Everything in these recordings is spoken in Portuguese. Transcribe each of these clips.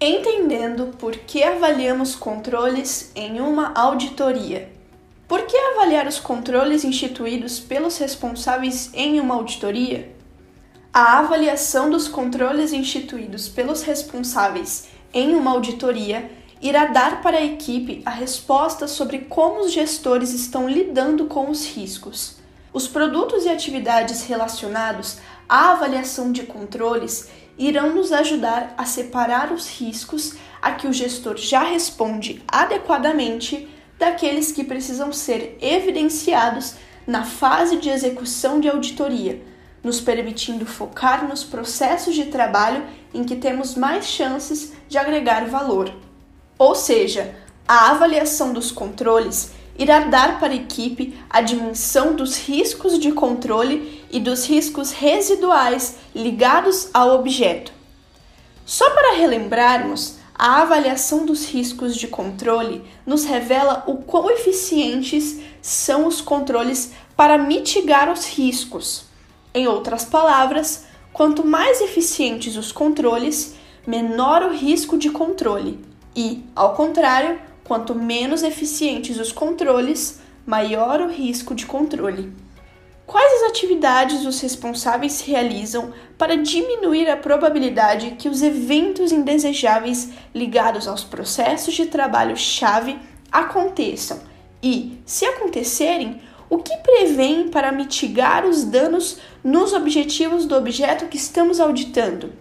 Entendendo por que avaliamos controles em uma auditoria. Por que avaliar os controles instituídos pelos responsáveis em uma auditoria? A avaliação dos controles instituídos pelos responsáveis em uma auditoria irá dar para a equipe a resposta sobre como os gestores estão lidando com os riscos. Os produtos e atividades relacionados à avaliação de controles irão nos ajudar a separar os riscos a que o gestor já responde adequadamente daqueles que precisam ser evidenciados na fase de execução de auditoria, nos permitindo focar nos processos de trabalho em que temos mais chances de agregar valor. Ou seja, a avaliação dos controles irá dar para a equipe a dimensão dos riscos de controle e dos riscos residuais ligados ao objeto. Só para relembrarmos, a avaliação dos riscos de controle nos revela o quão eficientes são os controles para mitigar os riscos. Em outras palavras, quanto mais eficientes os controles, menor o risco de controle, e, ao contrário, Quanto menos eficientes os controles, maior o risco de controle. Quais as atividades os responsáveis realizam para diminuir a probabilidade que os eventos indesejáveis ligados aos processos de trabalho-chave aconteçam? E, se acontecerem, o que prevêem para mitigar os danos nos objetivos do objeto que estamos auditando?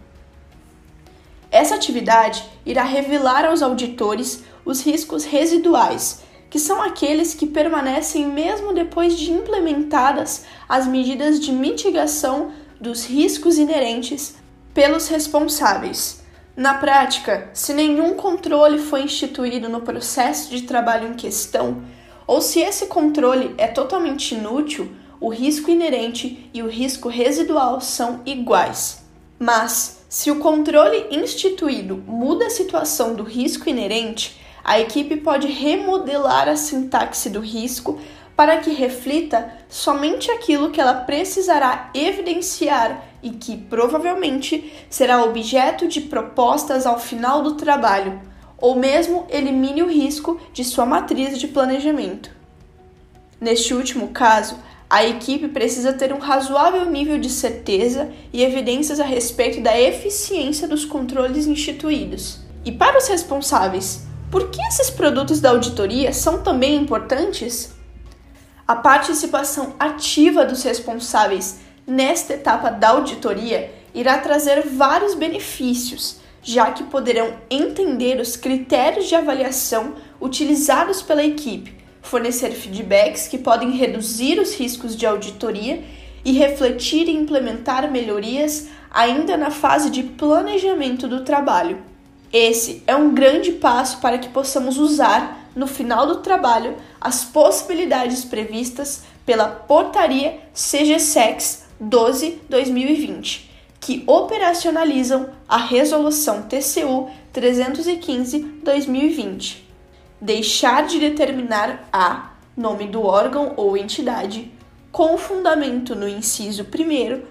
Essa atividade irá revelar aos auditores os riscos residuais, que são aqueles que permanecem mesmo depois de implementadas as medidas de mitigação dos riscos inerentes pelos responsáveis. Na prática, se nenhum controle foi instituído no processo de trabalho em questão, ou se esse controle é totalmente inútil, o risco inerente e o risco residual são iguais. Mas, se o controle instituído muda a situação do risco inerente, a equipe pode remodelar a sintaxe do risco para que reflita somente aquilo que ela precisará evidenciar e que provavelmente será objeto de propostas ao final do trabalho, ou mesmo elimine o risco de sua matriz de planejamento. Neste último caso, a equipe precisa ter um razoável nível de certeza e evidências a respeito da eficiência dos controles instituídos. E para os responsáveis por que esses produtos da auditoria são também importantes? A participação ativa dos responsáveis nesta etapa da auditoria irá trazer vários benefícios, já que poderão entender os critérios de avaliação utilizados pela equipe, fornecer feedbacks que podem reduzir os riscos de auditoria e refletir e implementar melhorias ainda na fase de planejamento do trabalho. Esse é um grande passo para que possamos usar, no final do trabalho, as possibilidades previstas pela Portaria CGSEX 12-2020, que operacionalizam a Resolução TCU 315-2020. Deixar de determinar a nome do órgão ou entidade com fundamento no inciso 1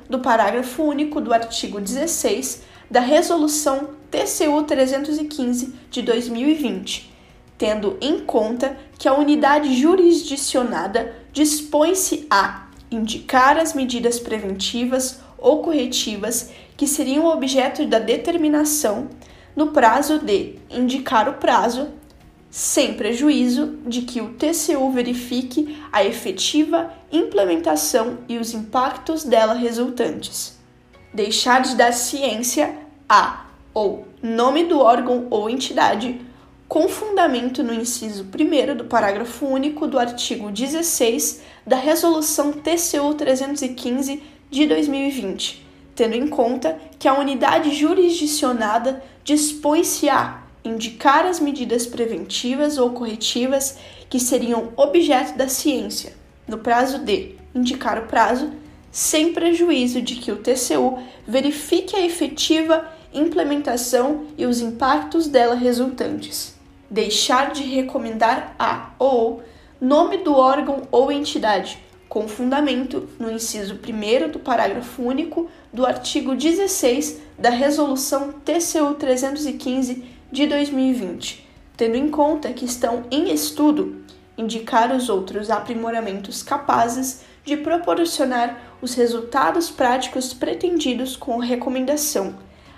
do parágrafo único do artigo 16 da Resolução TCU 315 de 2020, tendo em conta que a unidade jurisdicionada dispõe-se a indicar as medidas preventivas ou corretivas que seriam objeto da determinação no prazo de indicar o prazo, sem prejuízo de que o TCU verifique a efetiva implementação e os impactos dela resultantes. Deixar de dar ciência a ou nome do órgão ou entidade, com fundamento no inciso 1 do parágrafo único do artigo 16 da Resolução TCU 315 de 2020, tendo em conta que a unidade jurisdicionada dispõe-se a indicar as medidas preventivas ou corretivas que seriam objeto da ciência, no prazo de indicar o prazo, sem prejuízo de que o TCU verifique a efetiva implementação e os impactos dela resultantes. Deixar de recomendar a ou nome do órgão ou entidade, com fundamento no inciso 1 do parágrafo único do artigo 16 da Resolução TCU 315 de 2020, tendo em conta que estão em estudo indicar os outros aprimoramentos capazes de proporcionar os resultados práticos pretendidos com a recomendação,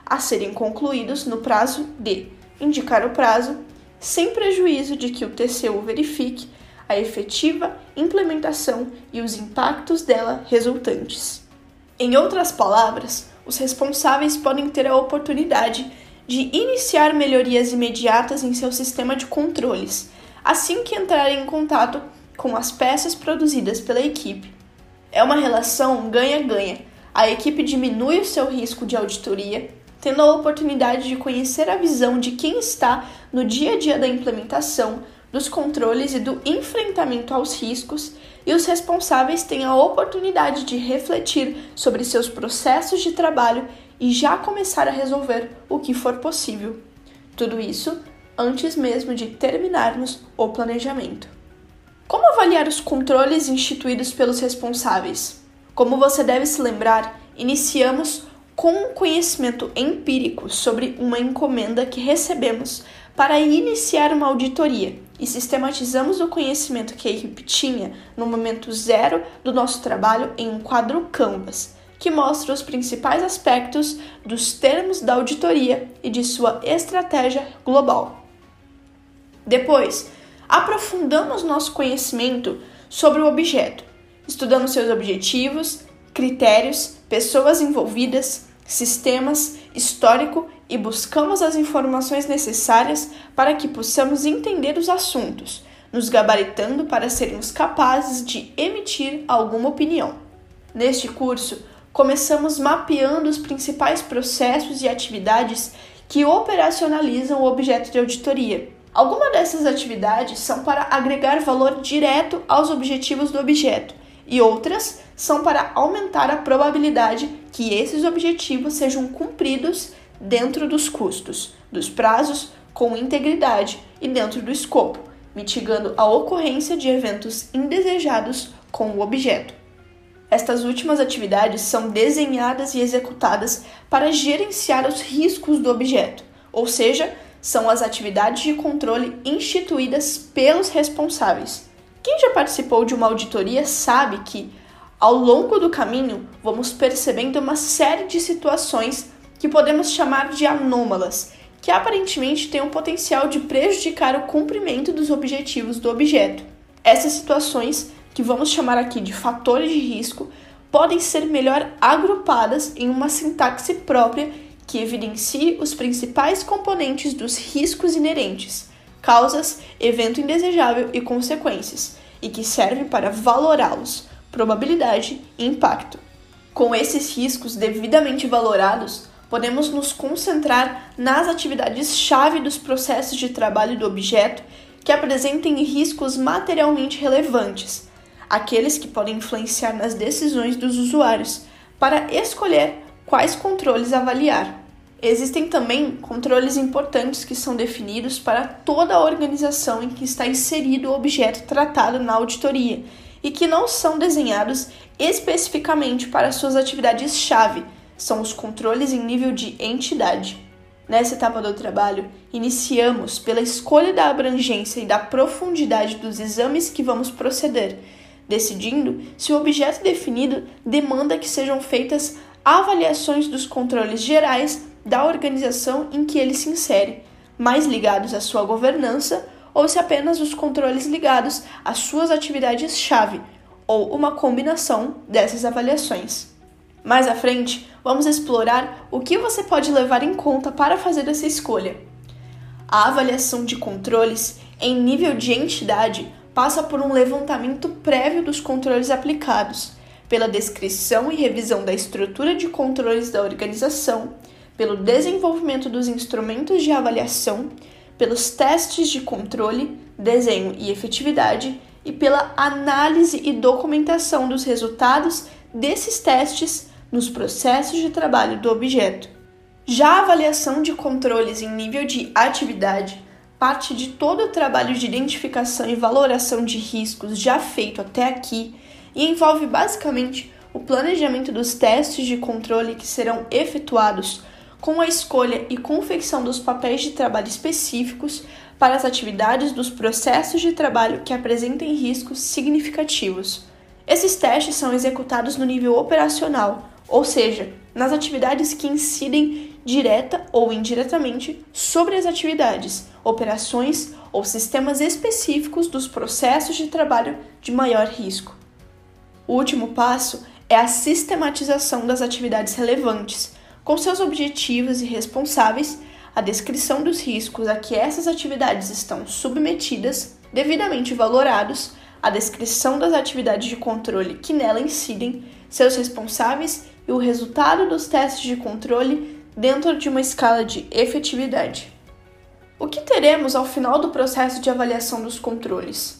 a serem concluídos no prazo de indicar o prazo, sem prejuízo de que o TCU verifique a efetiva implementação e os impactos dela resultantes. Em outras palavras, os responsáveis podem ter a oportunidade de iniciar melhorias imediatas em seu sistema de controles, assim que entrarem em contato com as peças produzidas pela equipe. É uma relação ganha-ganha. A equipe diminui o seu risco de auditoria, tendo a oportunidade de conhecer a visão de quem está no dia a dia da implementação, dos controles e do enfrentamento aos riscos, e os responsáveis têm a oportunidade de refletir sobre seus processos de trabalho e já começar a resolver o que for possível. Tudo isso antes mesmo de terminarmos o planejamento. Como avaliar os controles instituídos pelos responsáveis? Como você deve se lembrar, iniciamos com um conhecimento empírico sobre uma encomenda que recebemos para iniciar uma auditoria e sistematizamos o conhecimento que a equipe tinha no momento zero do nosso trabalho em um quadro Canvas, que mostra os principais aspectos dos termos da auditoria e de sua estratégia global. Depois, aprofundamos nosso conhecimento sobre o objeto, estudamos seus objetivos, critérios, pessoas envolvidas, sistemas, histórico e buscamos as informações necessárias para que possamos entender os assuntos, nos gabaritando para sermos capazes de emitir alguma opinião. Neste curso, começamos mapeando os principais processos e atividades que operacionalizam o objeto de auditoria Algumas dessas atividades são para agregar valor direto aos objetivos do objeto, e outras são para aumentar a probabilidade que esses objetivos sejam cumpridos dentro dos custos, dos prazos, com integridade e dentro do escopo, mitigando a ocorrência de eventos indesejados com o objeto. Estas últimas atividades são desenhadas e executadas para gerenciar os riscos do objeto, ou seja, são as atividades de controle instituídas pelos responsáveis. Quem já participou de uma auditoria sabe que, ao longo do caminho, vamos percebendo uma série de situações que podemos chamar de anômalas, que aparentemente têm o potencial de prejudicar o cumprimento dos objetivos do objeto. Essas situações, que vamos chamar aqui de fatores de risco, podem ser melhor agrupadas em uma sintaxe própria que evidencie os principais componentes dos riscos inerentes, causas, evento indesejável e consequências, e que servem para valorá-los, probabilidade e impacto. Com esses riscos devidamente valorados, podemos nos concentrar nas atividades-chave dos processos de trabalho do objeto que apresentem riscos materialmente relevantes, aqueles que podem influenciar nas decisões dos usuários, para escolher quais controles avaliar. Existem também controles importantes que são definidos para toda a organização em que está inserido o objeto tratado na auditoria e que não são desenhados especificamente para suas atividades-chave, são os controles em nível de entidade. Nessa etapa do trabalho, iniciamos pela escolha da abrangência e da profundidade dos exames que vamos proceder, decidindo se o objeto definido demanda que sejam feitas avaliações dos controles gerais da organização em que ele se insere, mais ligados à sua governança ou se apenas os controles ligados às suas atividades-chave, ou uma combinação dessas avaliações. Mais à frente, vamos explorar o que você pode levar em conta para fazer essa escolha. A avaliação de controles em nível de entidade passa por um levantamento prévio dos controles aplicados pela descrição e revisão da estrutura de controles da organização, pelo desenvolvimento dos instrumentos de avaliação, pelos testes de controle, desenho e efetividade e pela análise e documentação dos resultados desses testes nos processos de trabalho do objeto. Já a avaliação de controles em nível de atividade parte de todo o trabalho de identificação e valoração de riscos já feito até aqui e envolve basicamente o planejamento dos testes de controle que serão efetuados com a escolha e confecção dos papéis de trabalho específicos para as atividades dos processos de trabalho que apresentem riscos significativos. Esses testes são executados no nível operacional, ou seja, nas atividades que incidem direta ou indiretamente sobre as atividades, operações ou sistemas específicos dos processos de trabalho de maior risco. O último passo é a sistematização das atividades relevantes, com seus objetivos e responsáveis, a descrição dos riscos a que essas atividades estão submetidas, devidamente valorados, a descrição das atividades de controle que nela incidem, seus responsáveis e o resultado dos testes de controle dentro de uma escala de efetividade. O que teremos ao final do processo de avaliação dos controles?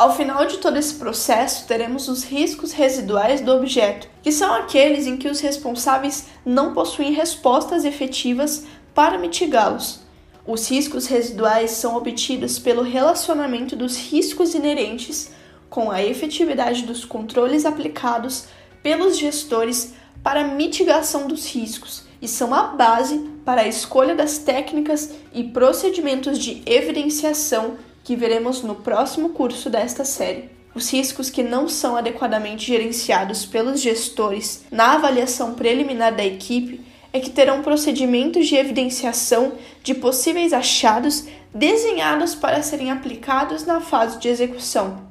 Ao final de todo esse processo, teremos os riscos residuais do objeto, que são aqueles em que os responsáveis não possuem respostas efetivas para mitigá-los. Os riscos residuais são obtidos pelo relacionamento dos riscos inerentes com a efetividade dos controles aplicados pelos gestores para mitigação dos riscos e são a base para a escolha das técnicas e procedimentos de evidenciação que veremos no próximo curso desta série. Os riscos que não são adequadamente gerenciados pelos gestores na avaliação preliminar da equipe é que terão procedimentos de evidenciação de possíveis achados desenhados para serem aplicados na fase de execução.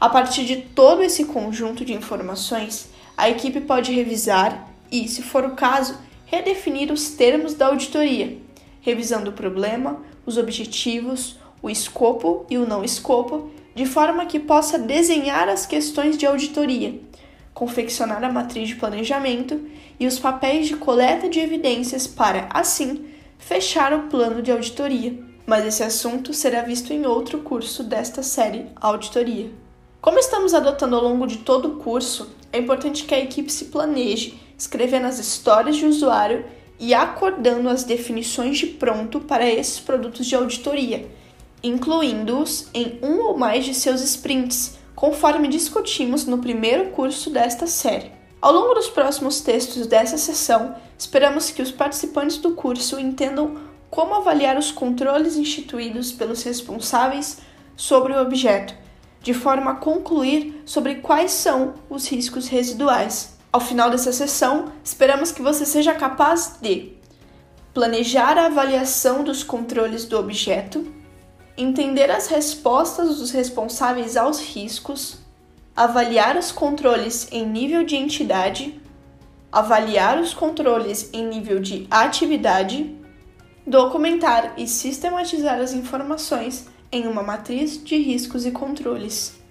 A partir de todo esse conjunto de informações, a equipe pode revisar e, se for o caso, redefinir os termos da auditoria, revisando o problema, os objetivos, o escopo e o não escopo, de forma que possa desenhar as questões de auditoria, confeccionar a matriz de planejamento e os papéis de coleta de evidências para, assim, fechar o plano de auditoria. Mas esse assunto será visto em outro curso desta série Auditoria. Como estamos adotando ao longo de todo o curso, é importante que a equipe se planeje escrevendo as histórias de usuário e acordando as definições de pronto para esses produtos de auditoria, incluindo-os em um ou mais de seus sprints, conforme discutimos no primeiro curso desta série. Ao longo dos próximos textos dessa sessão, esperamos que os participantes do curso entendam como avaliar os controles instituídos pelos responsáveis sobre o objeto, de forma a concluir sobre quais são os riscos residuais. Ao final dessa sessão, esperamos que você seja capaz de planejar a avaliação dos controles do objeto, entender as respostas dos responsáveis aos riscos, avaliar os controles em nível de entidade, avaliar os controles em nível de atividade, documentar e sistematizar as informações em uma matriz de riscos e controles.